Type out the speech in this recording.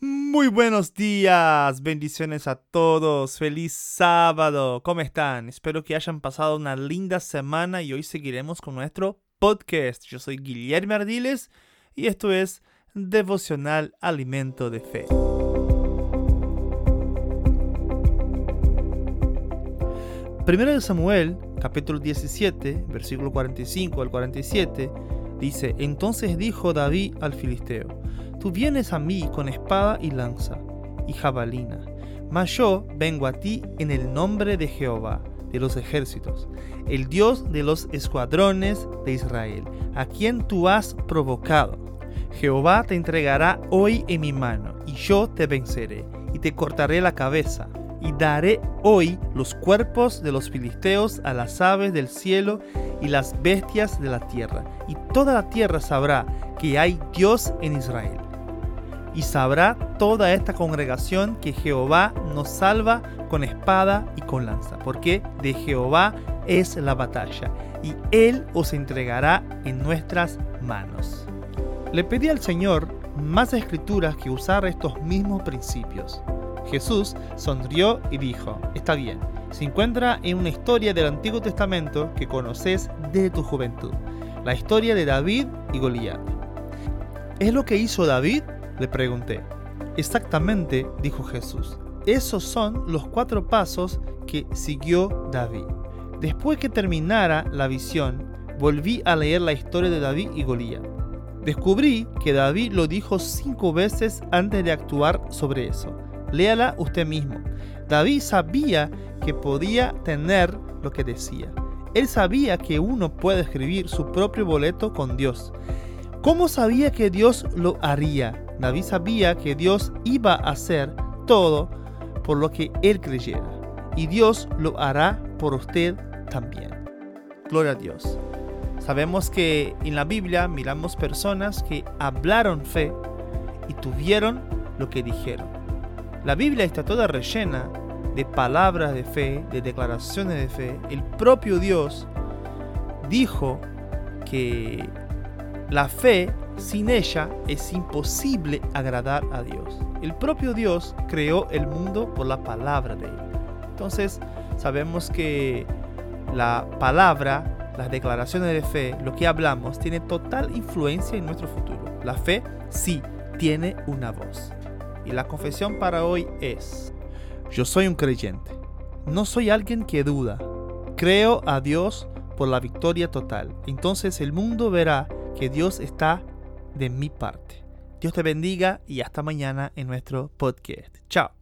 Muy buenos días, bendiciones a todos, feliz sábado, ¿cómo están? Espero que hayan pasado una linda semana y hoy seguiremos con nuestro podcast. Yo soy Guillermo Ardiles y esto es Devocional Alimento de Fe. Primero de Samuel, capítulo 17, versículo 45 al 47, dice, entonces dijo David al filisteo, Tú vienes a mí con espada y lanza y jabalina, mas yo vengo a ti en el nombre de Jehová, de los ejércitos, el Dios de los escuadrones de Israel, a quien tú has provocado. Jehová te entregará hoy en mi mano, y yo te venceré, y te cortaré la cabeza, y daré hoy los cuerpos de los filisteos a las aves del cielo y las bestias de la tierra, y toda la tierra sabrá que hay Dios en Israel y sabrá toda esta congregación que Jehová nos salva con espada y con lanza, porque de Jehová es la batalla, y Él os entregará en nuestras manos. Le pedí al Señor más escrituras que usar estos mismos principios. Jesús sonrió y dijo, está bien, se encuentra en una historia del Antiguo Testamento que conoces desde tu juventud, la historia de David y Goliat. ¿Es lo que hizo David? Le pregunté. Exactamente, dijo Jesús. Esos son los cuatro pasos que siguió David. Después que terminara la visión, volví a leer la historia de David y Goliat. Descubrí que David lo dijo cinco veces antes de actuar sobre eso. Léala usted mismo. David sabía que podía tener lo que decía. Él sabía que uno puede escribir su propio boleto con Dios. ¿Cómo sabía que Dios lo haría? David sabía que Dios iba a hacer todo por lo que él creyera. Y Dios lo hará por usted también. Gloria a Dios. Sabemos que en la Biblia miramos personas que hablaron fe y tuvieron lo que dijeron. La Biblia está toda rellena de palabras de fe, de declaraciones de fe. El propio Dios dijo que la fe sin ella es imposible agradar a Dios. El propio Dios creó el mundo por la palabra de Él. Entonces sabemos que la palabra, las declaraciones de fe, lo que hablamos, tiene total influencia en nuestro futuro. La fe sí tiene una voz. Y la confesión para hoy es, yo soy un creyente. No soy alguien que duda. Creo a Dios por la victoria total. Entonces el mundo verá que Dios está de mi parte. Dios te bendiga y hasta mañana en nuestro podcast. Chao.